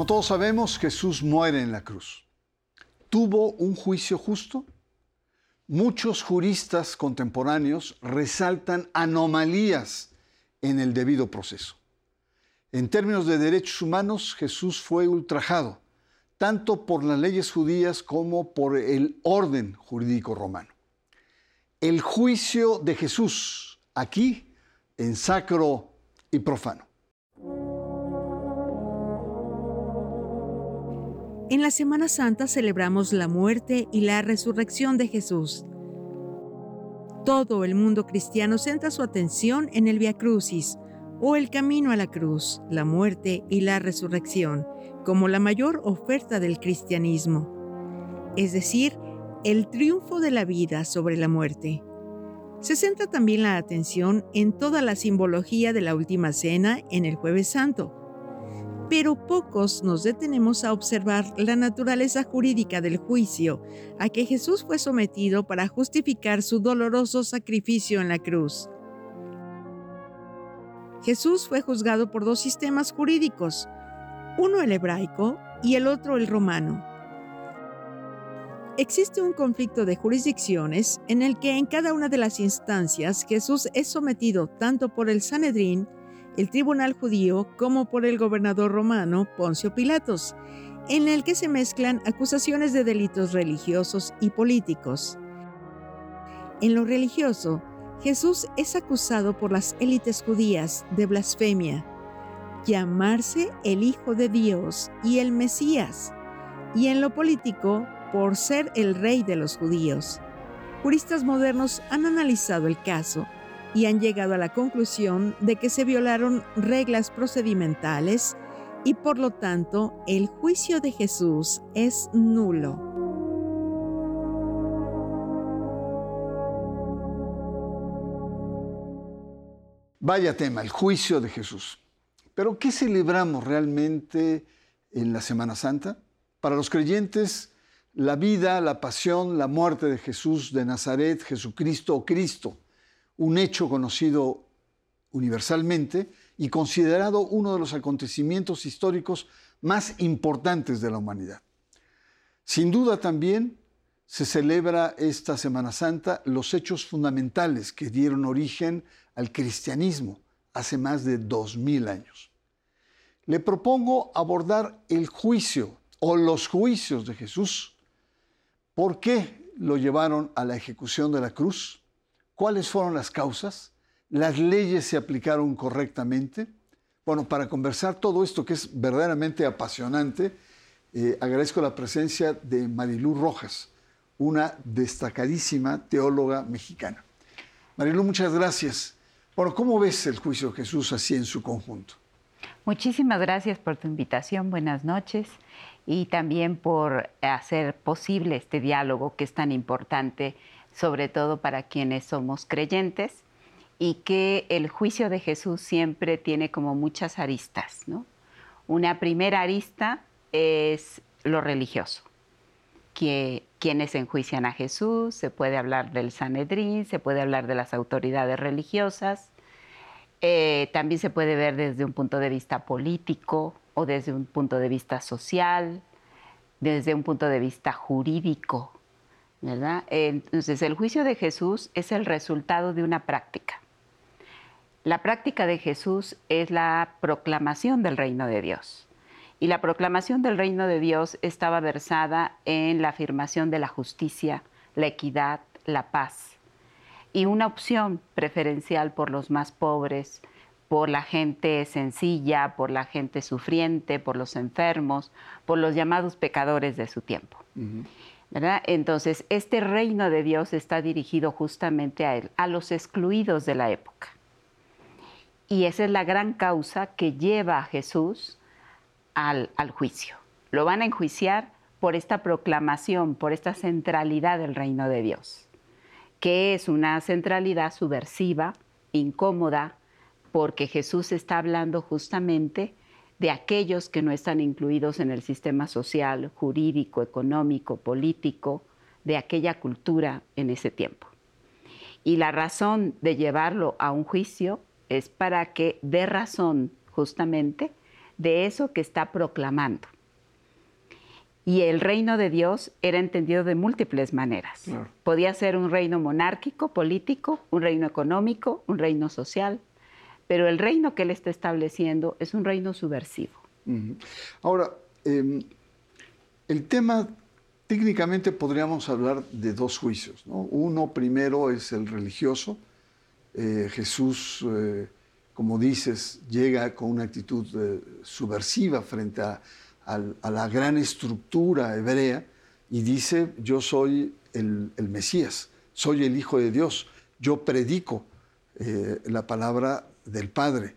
Como todos sabemos, Jesús muere en la cruz. ¿Tuvo un juicio justo? Muchos juristas contemporáneos resaltan anomalías en el debido proceso. En términos de derechos humanos, Jesús fue ultrajado, tanto por las leyes judías como por el orden jurídico romano. El juicio de Jesús, aquí, en sacro y profano. En la Semana Santa celebramos la muerte y la resurrección de Jesús. Todo el mundo cristiano centra su atención en el Via Crucis, o el camino a la cruz, la muerte y la resurrección, como la mayor oferta del cristianismo, es decir, el triunfo de la vida sobre la muerte. Se centra también la atención en toda la simbología de la Última Cena en el Jueves Santo, pero pocos nos detenemos a observar la naturaleza jurídica del juicio a que Jesús fue sometido para justificar su doloroso sacrificio en la cruz. Jesús fue juzgado por dos sistemas jurídicos, uno el hebraico y el otro el romano. Existe un conflicto de jurisdicciones en el que en cada una de las instancias Jesús es sometido tanto por el Sanedrín el tribunal judío como por el gobernador romano Poncio Pilatos, en el que se mezclan acusaciones de delitos religiosos y políticos. En lo religioso, Jesús es acusado por las élites judías de blasfemia, llamarse el Hijo de Dios y el Mesías, y en lo político por ser el rey de los judíos. Juristas modernos han analizado el caso y han llegado a la conclusión de que se violaron reglas procedimentales y por lo tanto el juicio de Jesús es nulo. Vaya tema, el juicio de Jesús. Pero ¿qué celebramos realmente en la Semana Santa? Para los creyentes, la vida, la pasión, la muerte de Jesús de Nazaret, Jesucristo o Cristo un hecho conocido universalmente y considerado uno de los acontecimientos históricos más importantes de la humanidad. Sin duda también se celebra esta Semana Santa los hechos fundamentales que dieron origen al cristianismo hace más de dos mil años. Le propongo abordar el juicio o los juicios de Jesús. ¿Por qué lo llevaron a la ejecución de la cruz? ¿Cuáles fueron las causas? ¿Las leyes se aplicaron correctamente? Bueno, para conversar todo esto que es verdaderamente apasionante, eh, agradezco la presencia de Marilú Rojas, una destacadísima teóloga mexicana. Marilú, muchas gracias. Bueno, ¿cómo ves el juicio de Jesús así en su conjunto? Muchísimas gracias por tu invitación, buenas noches, y también por hacer posible este diálogo que es tan importante sobre todo para quienes somos creyentes, y que el juicio de Jesús siempre tiene como muchas aristas. ¿no? Una primera arista es lo religioso, que quienes enjuician a Jesús, se puede hablar del Sanedrín, se puede hablar de las autoridades religiosas, eh, también se puede ver desde un punto de vista político o desde un punto de vista social, desde un punto de vista jurídico, entonces, el juicio de Jesús es el resultado de una práctica. La práctica de Jesús es la proclamación del reino de Dios. Y la proclamación del reino de Dios estaba versada en la afirmación de la justicia, la equidad, la paz. Y una opción preferencial por los más pobres, por la gente sencilla, por la gente sufriente, por los enfermos, por los llamados pecadores de su tiempo. Entonces, este reino de Dios está dirigido justamente a él, a los excluidos de la época. Y esa es la gran causa que lleva a Jesús al, al juicio. Lo van a enjuiciar por esta proclamación, por esta centralidad del reino de Dios, que es una centralidad subversiva, incómoda, porque Jesús está hablando justamente de aquellos que no están incluidos en el sistema social, jurídico, económico, político de aquella cultura en ese tiempo. Y la razón de llevarlo a un juicio es para que dé razón justamente de eso que está proclamando. Y el reino de Dios era entendido de múltiples maneras. Podía ser un reino monárquico, político, un reino económico, un reino social, pero el reino que él está estableciendo es un reino subversivo. Ahora, em, el tema, técnicamente podríamos hablar de dos juicios. Uno primero es el religioso. Eh, Jesús, eh, como dices, llega con una actitud eh, subversiva frente a, la gran estructura hebrea y dice, yo soy el, el Mesías, soy el Hijo de Dios, yo predico la palabra del Padre.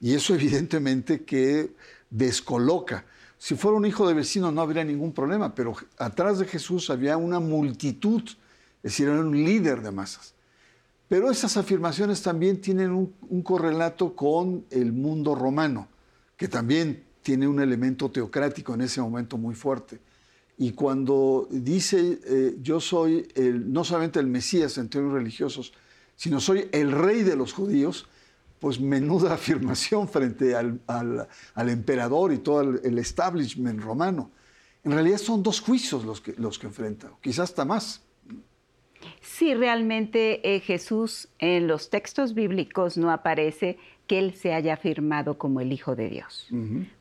Y eso evidentemente que descoloca. Si fuera un hijo de vecino no habría ningún problema, pero atrás de Jesús había una multitud, es decir, era un líder de masas. Pero esas afirmaciones también tienen un, correlato con el mundo romano, que también tiene un elemento teocrático en ese momento muy fuerte. Y cuando dice, eh, yo soy no solamente el Mesías en términos religiosos, sino soy el rey de los judíos, pues menuda afirmación frente al, emperador y todo el, establishment romano. En realidad son dos juicios los que, los que enfrenta, quizás hasta más. Sí, realmente eh, Jesús en los textos bíblicos no aparece que él se haya afirmado como el Hijo de Dios.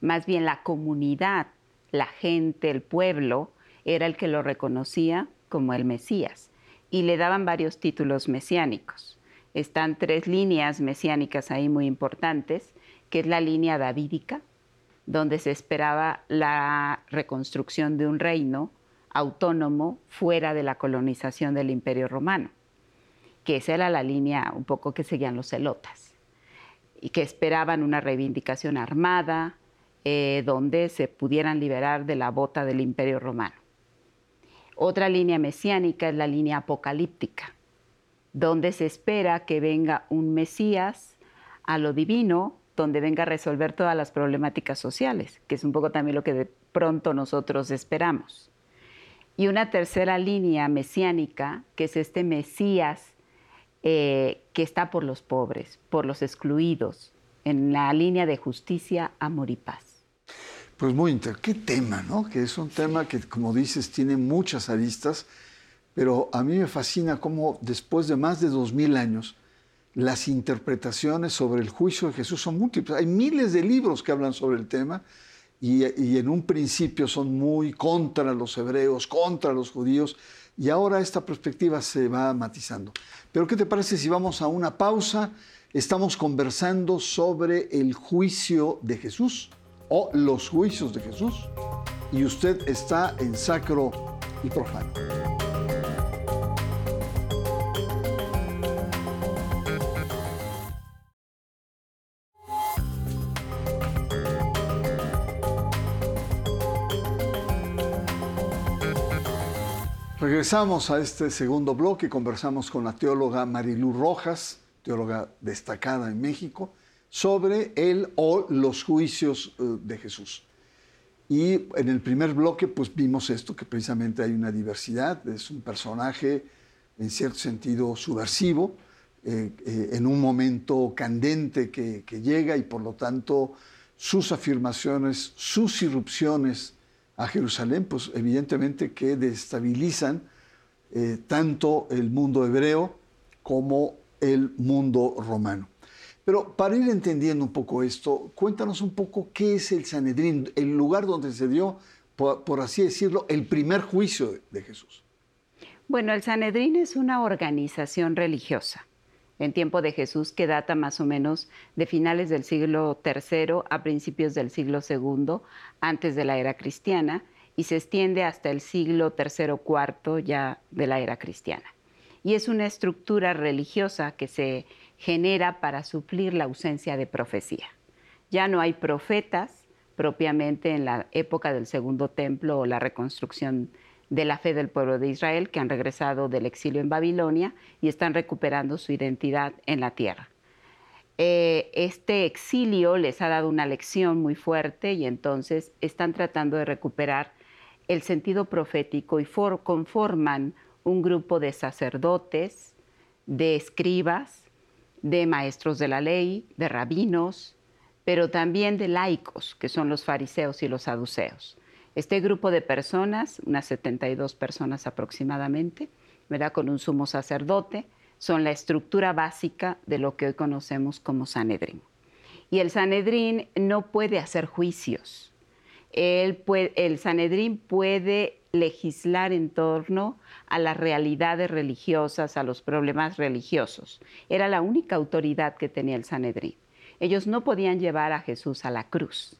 Más bien la comunidad, la gente, el pueblo, era el que lo reconocía como el Mesías y le daban varios títulos mesiánicos están tres líneas mesiánicas ahí muy importantes, que es la línea davídica, donde se esperaba la reconstrucción de un reino autónomo fuera de la colonización del Imperio Romano, que esa era la línea un poco que seguían los celotas, y que esperaban una reivindicación armada, eh, donde se pudieran liberar de la bota del Imperio Romano. Otra línea mesiánica es la línea apocalíptica, donde se espera que venga un Mesías a lo divino, donde venga a resolver todas las problemáticas sociales, que es un poco también lo que de pronto nosotros esperamos. Y una tercera línea mesiánica, que es este Mesías eh, que está por los pobres, por los excluidos, en la línea de justicia, amor y paz. Pues muy interesante. Qué tema, ¿no? Que es un tema que, como dices, tiene muchas aristas pero a mí me fascina cómo después de más de dos mil años, las interpretaciones sobre el juicio de Jesús son múltiples. Hay miles de libros que hablan sobre el tema y, en un principio son muy contra los hebreos, contra los judíos, y ahora esta perspectiva se va matizando. Pero ¿qué te parece si vamos a una pausa? Estamos conversando sobre el juicio de Jesús o los juicios de Jesús y usted está en sacro y profano. Regresamos a este segundo bloque, conversamos con la teóloga Marilú Rojas, teóloga destacada en México, sobre el o los juicios eh, de Jesús. Y en el primer bloque pues vimos esto, que precisamente hay una diversidad, es un personaje en cierto sentido subversivo, eh, eh, en un momento candente que, que llega y por lo tanto sus afirmaciones, sus irrupciones, a Jerusalén, pues evidentemente que destabilizan eh, tanto el mundo hebreo como el mundo romano. Pero para ir entendiendo un poco esto, cuéntanos un poco qué es el Sanedrín, el lugar donde se dio, por, así decirlo, el primer juicio de Jesús. Bueno, el Sanedrín es una organización religiosa en tiempo de Jesús que data más o menos de finales del siglo III a principios del siglo II, antes de la era cristiana, y se extiende hasta el siglo III IV ya de la era cristiana. Y es una estructura religiosa que se genera para suplir la ausencia de profecía. Ya no hay profetas propiamente en la época del Segundo Templo o la reconstrucción de la fe del pueblo de Israel que han regresado del exilio en Babilonia y están recuperando su identidad en la tierra. Eh, este exilio les ha dado una lección muy fuerte y entonces están tratando de recuperar el sentido profético y conforman un grupo de sacerdotes, de escribas, de maestros de la ley, de rabinos, pero también de laicos, que son los fariseos y los saduceos. Este grupo de personas, unas 72 personas aproximadamente, ¿verdad? con un sumo sacerdote, son la estructura básica de lo que hoy conocemos como Sanedrín. Y el Sanedrín no puede hacer juicios. El Sanedrín puede legislar en torno a las realidades religiosas, a los problemas religiosos. Era la única autoridad que tenía el Sanedrín. Ellos no podían llevar a Jesús a la cruz,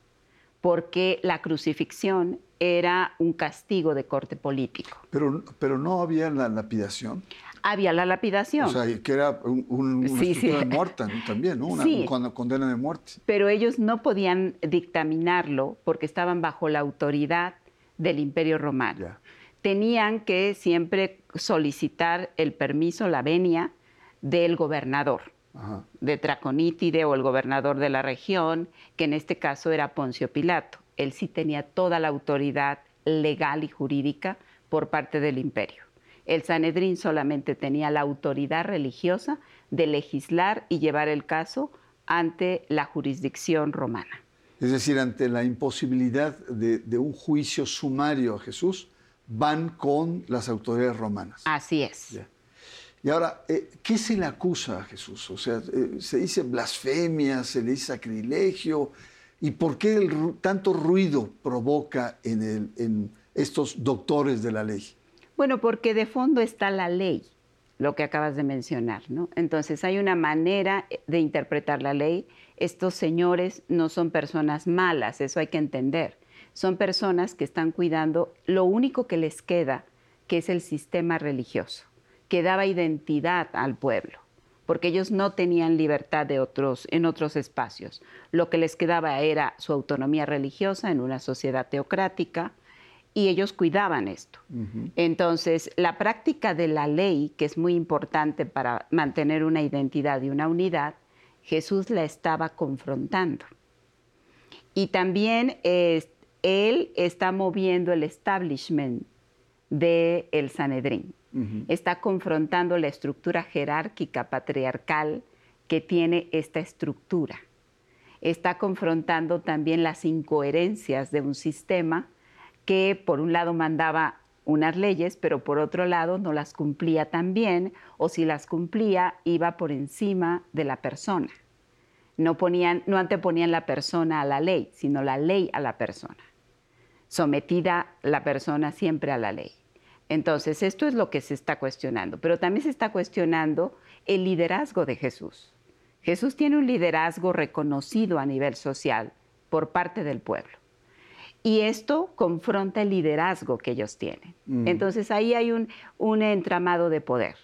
porque la crucifixión era un castigo de corte político. Pero, pero no había la lapidación. Había la lapidación. O sea, que era un, una de muerte también, ¿no? Una, condena de muerte. Pero ellos no podían dictaminarlo porque estaban bajo la autoridad del Imperio Romano. Tenían que siempre solicitar el permiso, la venia del gobernador, de Traconítide o el gobernador de la región, que en este caso era Poncio Pilato. Él sí tenía toda la autoridad legal y jurídica por parte del imperio. El Sanedrín solamente tenía la autoridad religiosa de legislar y llevar el caso ante la jurisdicción romana. Es decir, ante la imposibilidad de, un juicio sumario a Jesús, van con las autoridades romanas. Así es. Y ahora, eh, ¿qué se le acusa a Jesús? O sea, eh, se dice blasfemia, se le dice sacrilegio. ¿Y por qué tanto ruido provoca en, en estos doctores de la ley? Bueno, porque de fondo está la ley, lo que acabas de mencionar, ¿no? Entonces hay una manera de interpretar la ley estos señores no son personas malas, eso hay que entender. Son personas que están cuidando lo único que les queda, que es el sistema religioso, que daba identidad al pueblo, porque ellos no tenían libertad de otros, en otros espacios. Lo que les quedaba era su autonomía religiosa en una sociedad teocrática, y ellos cuidaban esto. Entonces, la práctica de la ley, que es muy importante para mantener una identidad y una unidad, Jesús la estaba confrontando. Y también él está moviendo el establishment del el Sanedrín. Está confrontando la estructura jerárquica patriarcal que tiene esta estructura. Está confrontando también las incoherencias de un sistema que por un lado mandaba unas leyes, pero por otro lado no las cumplía tan bien, o si las cumplía iba por encima de la persona. No, ponían, no anteponían la persona a la ley, sino la ley a la persona. Sometida la persona siempre a la ley. Entonces, esto es lo que se está cuestionando, pero también se está cuestionando el liderazgo de Jesús. Jesús tiene un liderazgo reconocido a nivel social por parte del pueblo. Y esto confronta el liderazgo que ellos tienen. Mm. Entonces ahí hay un, un, entramado de poder,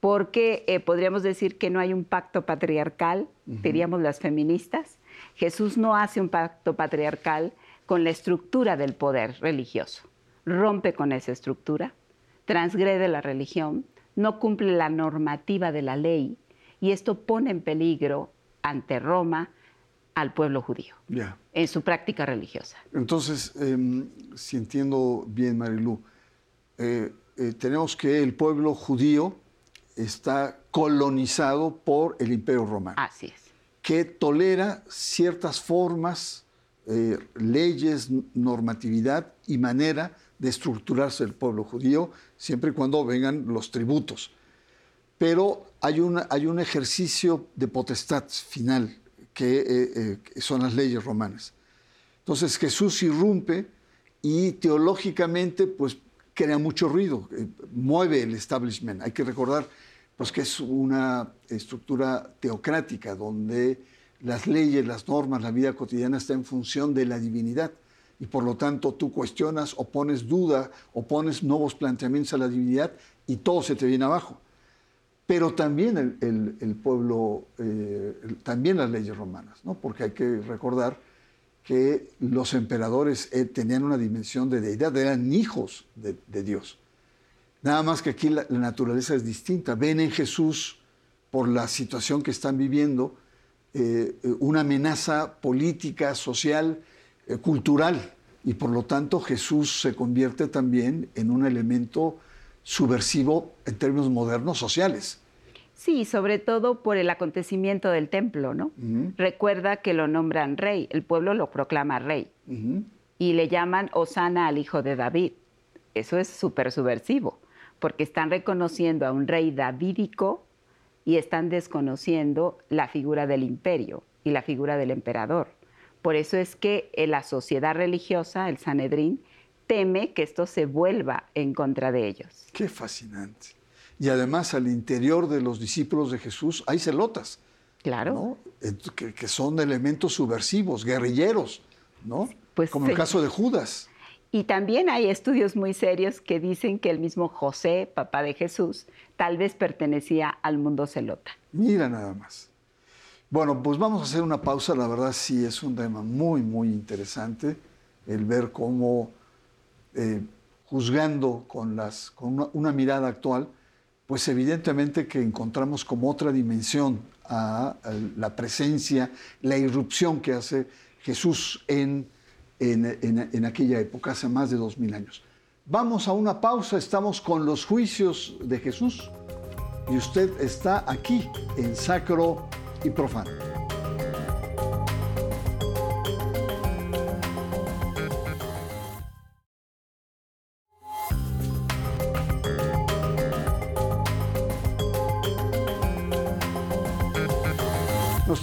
porque eh, podríamos decir que no hay un pacto patriarcal, diríamos las feministas. Jesús no hace un pacto patriarcal con la estructura del poder religioso. Rompe con esa estructura, transgrede la religión, no cumple la normativa de la ley y esto pone en peligro ante Roma al pueblo judío en su práctica religiosa. Entonces, em, si entiendo bien, Marilú, eh, eh, tenemos que el pueblo judío está colonizado por el Imperio Romano. Así es. Que tolera ciertas formas, eh, leyes, normatividad y manera de estructurarse el pueblo judío, siempre y cuando vengan los tributos. Pero hay, una, hay un ejercicio de potestad final que eh, eh, son las leyes romanas. Entonces Jesús irrumpe y teológicamente pues crea mucho ruido, eh, mueve el establishment. Hay que recordar pues que es una estructura teocrática donde las leyes, las normas, la vida cotidiana está en función de la divinidad y por lo tanto tú cuestionas o pones duda o pones nuevos planteamientos a la divinidad y todo se te viene abajo pero también el, pueblo, eh, también las leyes romanas, ¿no? porque hay que recordar que los emperadores eh, tenían una dimensión de deidad, eran hijos de, Dios. Nada más que aquí la, naturaleza es distinta. Ven en Jesús, por la situación que están viviendo, eh, una amenaza política, social, cultural, y por lo tanto Jesús se convierte también en un elemento subversivo en términos modernos sociales. Sí, sobre todo por el acontecimiento del templo, ¿no? Recuerda que lo nombran rey, el pueblo lo proclama rey y le llaman Osana al hijo de David. Eso es súper subversivo, porque están reconociendo a un rey davídico y están desconociendo la figura del imperio y la figura del emperador. Por eso es que la sociedad religiosa, el Sanedrín, teme que esto se vuelva en contra de ellos. Qué fascinante. Y además al interior de los discípulos de Jesús hay celotas. Claro. Que, son elementos subversivos, guerrilleros, ¿no? Pues Como el caso de Judas. Y también hay estudios muy serios que dicen que el mismo José, papá de Jesús, tal vez pertenecía al mundo celota. Mira nada más. Bueno, pues vamos a hacer una pausa. La verdad sí es un tema muy, muy interesante el ver cómo, eh, juzgando con, las, con una, mirada actual, pues evidentemente que encontramos como otra dimensión a la presencia, la irrupción que hace Jesús en en, aquella época, hace más de dos mil años. Vamos a una pausa, estamos con los juicios de Jesús y usted está aquí en Sacro y Profano.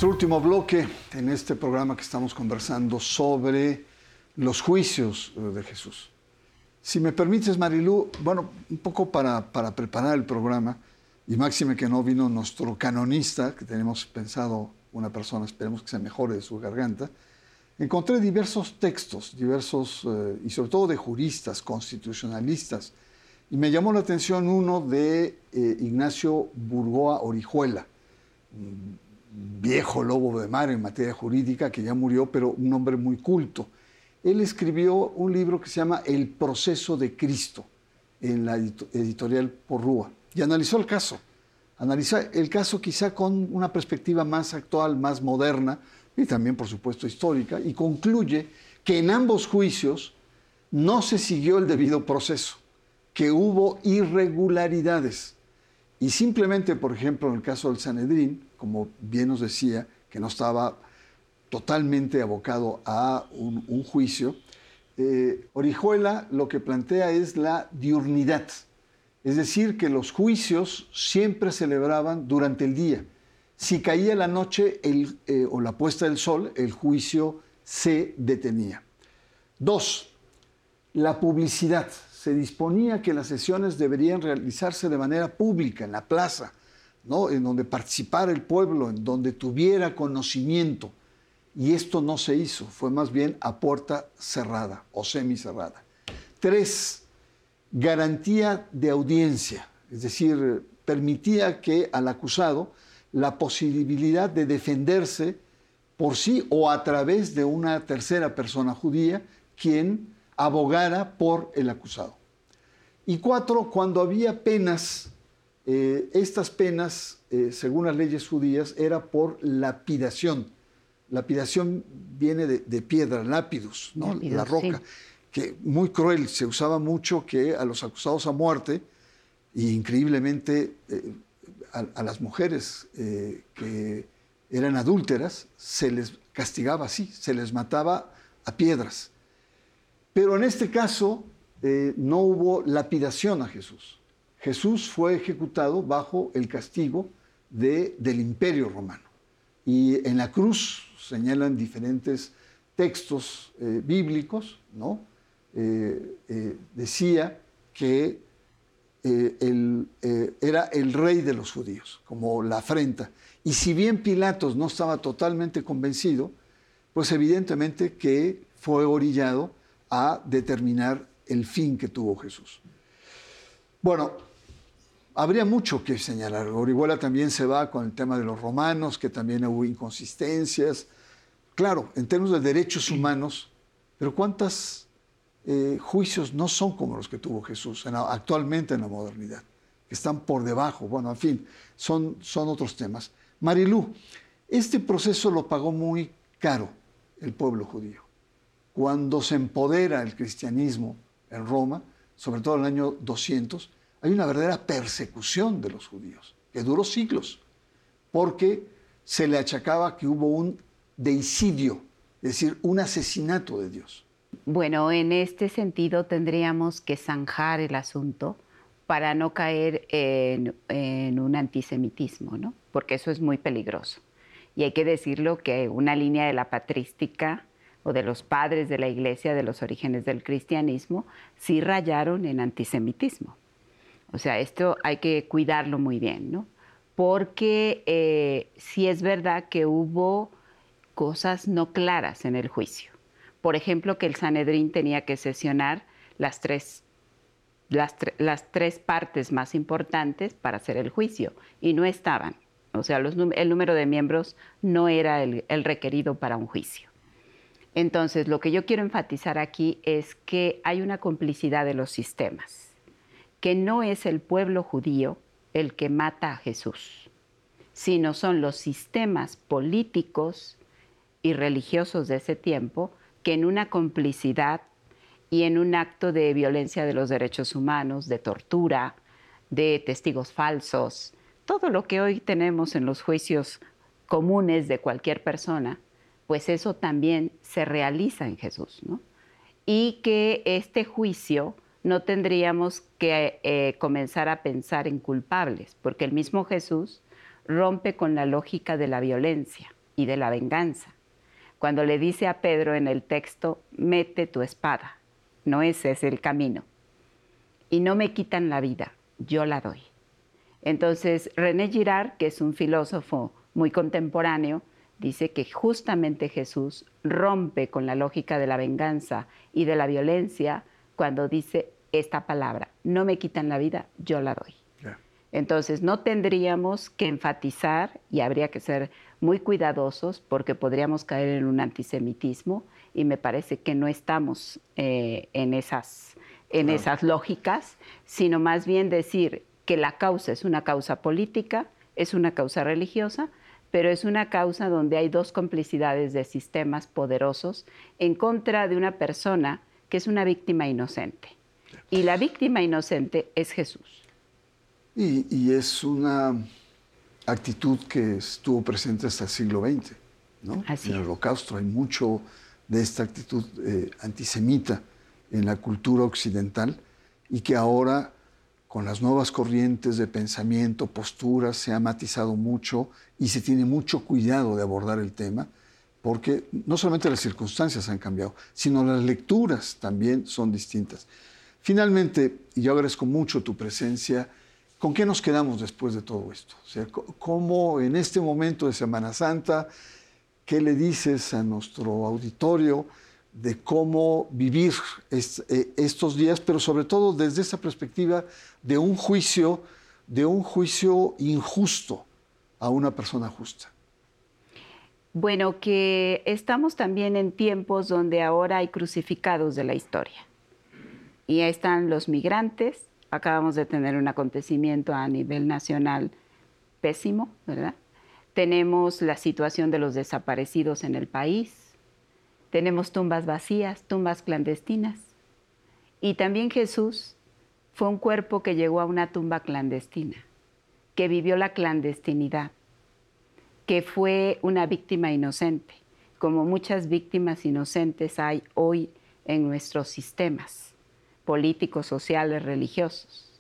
Nuestro último bloque en este programa que estamos conversando sobre los juicios eh, de Jesús. Si me permites, Marilú, bueno, un poco para, para preparar el programa, y máxime que no vino nuestro canonista, que tenemos pensado una persona, esperemos que se mejore de su garganta, encontré diversos textos, diversos, eh, y sobre todo de juristas, constitucionalistas, y me llamó la atención uno de eh, Ignacio Burgoa Orijuela, viejo lobo de mar en materia jurídica, que ya murió, pero un hombre muy culto él escribió un libro que se llama El proceso de Cristo en la editorial Porrúa y analizó el caso. Analizó el caso quizá con una perspectiva más actual, más moderna y también, por supuesto, histórica, y concluye que en ambos juicios no se siguió el debido proceso, que hubo irregularidades. Y simplemente, por ejemplo, en el caso del Sanedrín, como bien nos decía, que no estaba totalmente abocado a un, juicio, eh, Orijuela lo que plantea es la diurnidad, es decir, que los juicios siempre celebraban durante el día. Si caía la noche eh, o la puesta del sol, el juicio se detenía. Dos, la publicidad. Se disponía que las sesiones deberían realizarse de manera pública, en la plaza, ¿no? en donde participara el pueblo, en donde tuviera conocimiento. Y esto no se hizo, fue más bien a puerta cerrada o semicerrada. Tres, garantía de audiencia, es decir, permitía que al acusado la posibilidad de defenderse por sí o a través de una tercera persona judía quien abogara por el acusado. Y cuatro, cuando había penas, eh, estas penas, eh, según las leyes judías, era por lapidación Lapidación viene de, piedra, lápidus, ¿no? la roca, que muy cruel, se usaba mucho que a los acusados a muerte, e increíblemente eh, a, las mujeres que eran adúlteras, se les castigaba así, se les mataba a piedras. Pero en este caso eh, no hubo lapidación a Jesús. Jesús fue ejecutado bajo el castigo de, del imperio romano. Y en la cruz señalan diferentes textos eh, bíblicos, ¿no? Eh, decía que él, era el rey de los judíos, como la afrenta. Y si bien Pilatos no estaba totalmente convencido, pues evidentemente que fue orillado a determinar el fin que tuvo Jesús. Bueno, habría mucho que señalar. Orihuela también se va con el tema de los romanos, que también hubo inconsistencias. Claro, en términos de derechos humanos, pero ¿cuántos eh, juicios no son como los que tuvo Jesús actualmente en la modernidad? Que están por debajo. Bueno, en fin, son, son otros temas. Marilú, este proceso lo pagó muy caro el pueblo judío. Cuando se empodera el cristianismo en Roma, sobre todo en el año 200, hay una verdadera persecución de los judíos. que duró siglos, porque se le achacaba que hubo un deicidio, es decir, un asesinato de Dios. Bueno, en este sentido tendríamos que zanjar el asunto para no caer en, un antisemitismo, ¿no? Porque eso es muy peligroso. Y hay que decirlo que una línea de la patrística o de los padres de la iglesia, de los orígenes del cristianismo, sí rayaron en antisemitismo. O sea, esto hay que cuidarlo muy bien, ¿no? Porque eh, sí es verdad que hubo cosas no claras en el juicio. Por ejemplo, que el Sanedrín tenía que sesionar las tres, las, tres partes más importantes para hacer el juicio y no estaban. O sea, el número de miembros no era el, el requerido para un juicio. Entonces, lo que yo quiero enfatizar aquí es que hay una complicidad de los sistemas, que no es el pueblo judío el que mata a Jesús, sino son los sistemas políticos y religiosos de ese tiempo que en una complicidad y en un acto de violencia de los derechos humanos, de tortura, de testigos falsos, todo lo que hoy tenemos en los juicios comunes de cualquier persona, pues eso también se realiza en Jesús, ¿no? Y que este juicio no tendríamos que eh, comenzar a pensar en culpables, porque el mismo Jesús rompe con la lógica de la violencia y de la venganza. Cuando le dice a Pedro en el texto, mete tu espada, no ese es el camino. Y no me quitan la vida, yo la doy. Entonces, René Girard, que es un filósofo muy contemporáneo, dice que justamente Jesús rompe con la lógica de la venganza y de la violencia cuando dice esta palabra, no me quitan la vida, yo la doy. Entonces, no tendríamos que enfatizar y habría que ser muy cuidadosos porque podríamos caer en un antisemitismo y me parece que no estamos eh, en, esas, en esas lógicas, sino más bien decir que la causa es una causa política, es una causa religiosa, pero es una causa donde hay dos complicidades de sistemas poderosos en contra de una persona que es una víctima inocente. Y la víctima inocente es Jesús. Y, es una actitud que estuvo presente hasta el siglo XX. ¿no? en el holocausto hay mucho de esta actitud eh, antisemita en la cultura occidental y que ahora con las nuevas corrientes de pensamiento, posturas, se ha matizado mucho y se tiene mucho cuidado de abordar el tema porque no solamente las circunstancias han cambiado, sino las lecturas también son distintas. Finalmente, y yo agradezco mucho tu presencia, ¿con qué nos quedamos después de todo esto? O sea, ¿cómo en este momento de Semana Santa, qué le dices a nuestro auditorio de cómo vivir eh, estos días, pero sobre todo desde esa perspectiva de un juicio, de un juicio injusto a una persona justa? Bueno, que estamos también en tiempos donde ahora hay crucificados de la historia. Y ahí están los migrantes. Acabamos de tener un acontecimiento a nivel nacional pésimo, ¿verdad? Tenemos la situación de los desaparecidos en el país. Tenemos tumbas vacías, tumbas clandestinas. Y también Jesús fue un cuerpo que llegó a una tumba clandestina, que vivió la clandestinidad que fue una víctima inocente, como muchas víctimas inocentes hay hoy en nuestros sistemas políticos, sociales, religiosos,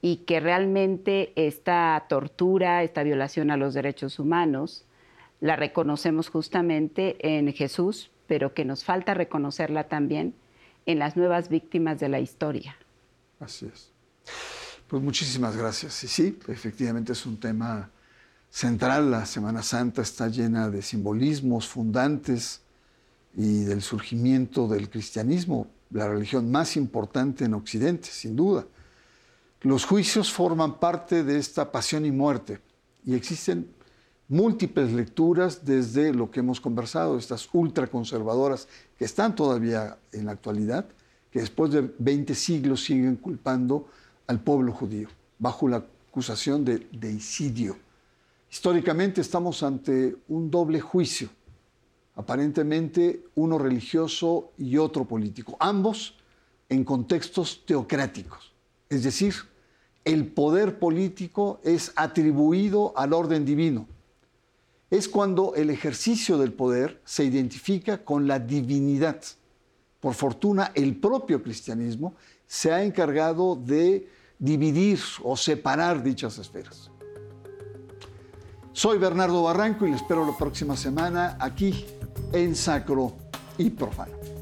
y que realmente esta tortura, esta violación a los derechos humanos, la reconocemos justamente en Jesús, pero que nos falta reconocerla también en las nuevas víctimas de la historia. Así es. Pues muchísimas gracias. Y sí, efectivamente es un tema central, la Semana Santa está llena de simbolismos fundantes y del surgimiento del cristianismo, la religión más importante en Occidente, sin duda. Los juicios forman parte de esta pasión y muerte y existen múltiples lecturas desde lo que hemos conversado, estas ultraconservadoras que están todavía en la actualidad, que después de 20 siglos siguen culpando al pueblo judío bajo la acusación de deicidio Históricamente estamos ante un doble juicio, aparentemente uno religioso y otro político, ambos en contextos teocráticos, es decir, el poder político es atribuido al orden divino. Es cuando el ejercicio del poder se identifica con la divinidad. Por fortuna, el propio cristianismo se ha encargado de dividir o separar dichas esferas. Soy Bernardo Barranco y les espero la próxima semana aquí en Sacro y Profano.